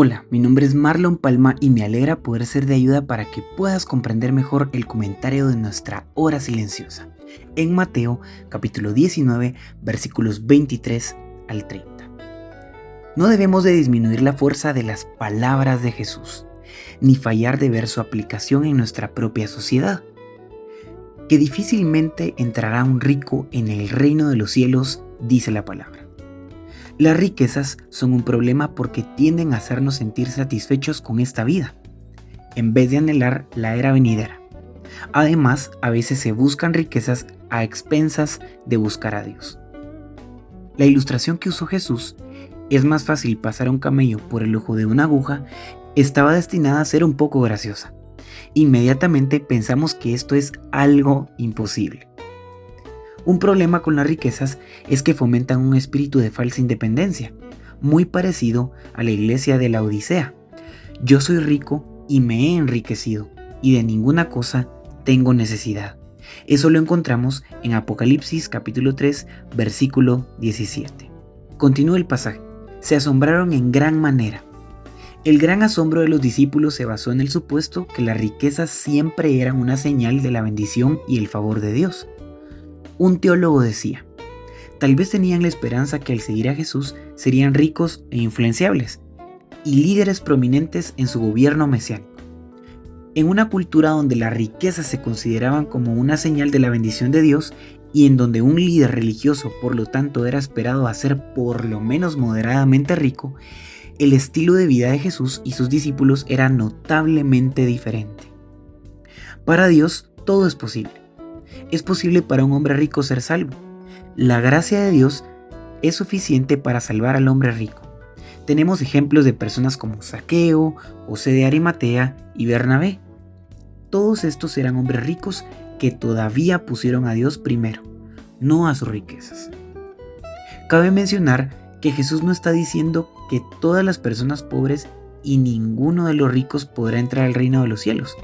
Hola, mi nombre es Marlon Palma y me alegra poder ser de ayuda para que puedas comprender mejor el comentario de nuestra hora silenciosa en Mateo capítulo 19 versículos 23 al 30. No debemos de disminuir la fuerza de las palabras de Jesús, ni fallar de ver su aplicación en nuestra propia sociedad. Que difícilmente entrará un rico en el reino de los cielos, dice la palabra. Las riquezas son un problema porque tienden a hacernos sentir satisfechos con esta vida, en vez de anhelar la era venidera. Además, a veces se buscan riquezas a expensas de buscar a Dios. La ilustración que usó Jesús, es más fácil pasar un camello por el ojo de una aguja, estaba destinada a ser un poco graciosa. Inmediatamente pensamos que esto es algo imposible. Un problema con las riquezas es que fomentan un espíritu de falsa independencia, muy parecido a la iglesia de la Odisea. Yo soy rico y me he enriquecido, y de ninguna cosa tengo necesidad. Eso lo encontramos en Apocalipsis capítulo 3, versículo 17. Continúa el pasaje. Se asombraron en gran manera. El gran asombro de los discípulos se basó en el supuesto que las riquezas siempre eran una señal de la bendición y el favor de Dios. Un teólogo decía, tal vez tenían la esperanza que al seguir a Jesús serían ricos e influenciables y líderes prominentes en su gobierno mesiánico. En una cultura donde las riquezas se consideraban como una señal de la bendición de Dios y en donde un líder religioso por lo tanto era esperado a ser por lo menos moderadamente rico, el estilo de vida de Jesús y sus discípulos era notablemente diferente. Para Dios todo es posible es posible para un hombre rico ser salvo. La gracia de Dios es suficiente para salvar al hombre rico. Tenemos ejemplos de personas como Saqueo, José de Arimatea y Bernabé. Todos estos eran hombres ricos que todavía pusieron a Dios primero, no a sus riquezas. Cabe mencionar que Jesús no está diciendo que todas las personas pobres y ninguno de los ricos podrá entrar al reino de los cielos.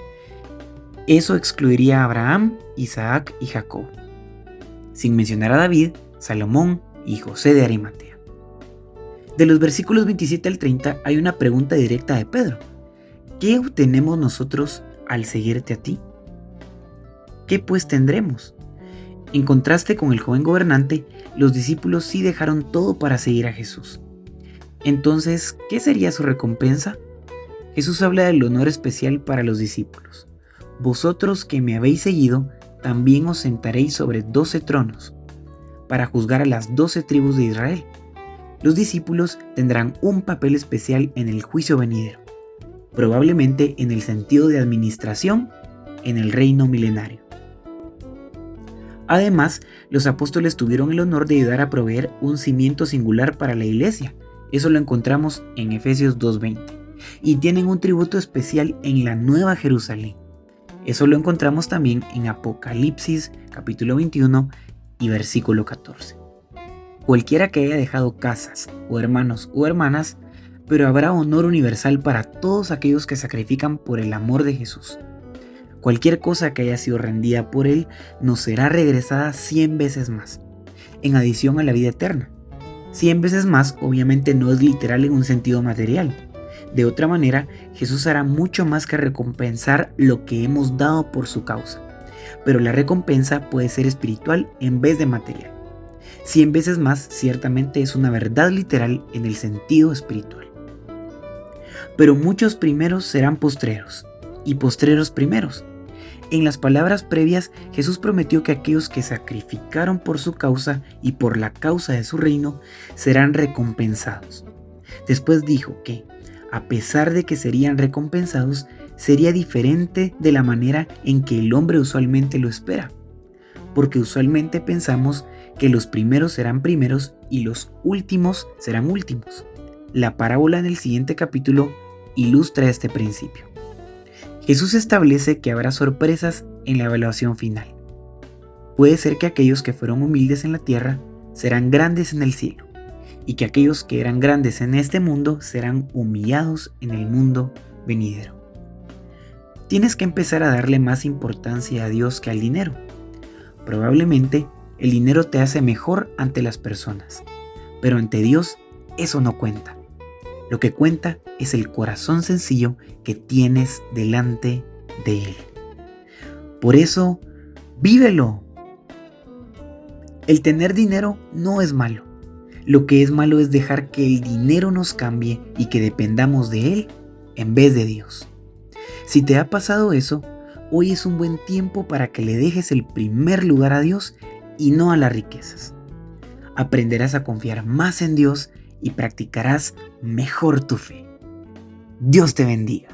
Eso excluiría a Abraham, Isaac y Jacob, sin mencionar a David, Salomón y José de Arimatea. De los versículos 27 al 30 hay una pregunta directa de Pedro. ¿Qué obtenemos nosotros al seguirte a ti? ¿Qué pues tendremos? En contraste con el joven gobernante, los discípulos sí dejaron todo para seguir a Jesús. Entonces, ¿qué sería su recompensa? Jesús habla del honor especial para los discípulos. Vosotros que me habéis seguido, también os sentaréis sobre doce tronos, para juzgar a las doce tribus de Israel. Los discípulos tendrán un papel especial en el juicio venidero, probablemente en el sentido de administración en el reino milenario. Además, los apóstoles tuvieron el honor de ayudar a proveer un cimiento singular para la iglesia. Eso lo encontramos en Efesios 2.20. Y tienen un tributo especial en la Nueva Jerusalén. Eso lo encontramos también en Apocalipsis capítulo 21 y versículo 14. Cualquiera que haya dejado casas o hermanos o hermanas, pero habrá honor universal para todos aquellos que sacrifican por el amor de Jesús. Cualquier cosa que haya sido rendida por Él nos será regresada cien veces más, en adición a la vida eterna. Cien veces más obviamente no es literal en un sentido material, de otra manera, Jesús hará mucho más que recompensar lo que hemos dado por su causa. Pero la recompensa puede ser espiritual en vez de material. Cien veces más ciertamente es una verdad literal en el sentido espiritual. Pero muchos primeros serán postreros y postreros primeros. En las palabras previas, Jesús prometió que aquellos que sacrificaron por su causa y por la causa de su reino serán recompensados. Después dijo que a pesar de que serían recompensados, sería diferente de la manera en que el hombre usualmente lo espera. porque usualmente pensamos que los primeros serán primeros y los últimos serán últimos. La parábola en el siguiente capítulo ilustra este principio. Jesús establece que habrá sorpresas en la evaluación final. Puede ser que aquellos que fueron humildes en la tierra serán grandes en el cielo, y que aquellos que eran grandes en este mundo serán humillados en el mundo venidero. Tienes que empezar a darle más importancia a Dios que al dinero. Probablemente el dinero te hace mejor ante las personas, pero ante Dios eso no cuenta. Lo que cuenta es el corazón sencillo que tienes delante de Él. Por eso, vívelo. El tener dinero no es malo. Lo que es malo es dejar que el dinero nos cambie y que dependamos de Él en vez de Dios. Si te ha pasado eso, hoy es un buen tiempo para que le dejes el primer lugar a Dios y no a las riquezas. Aprenderás a confiar más en Dios y practicarás mejor tu fe. Dios te bendiga.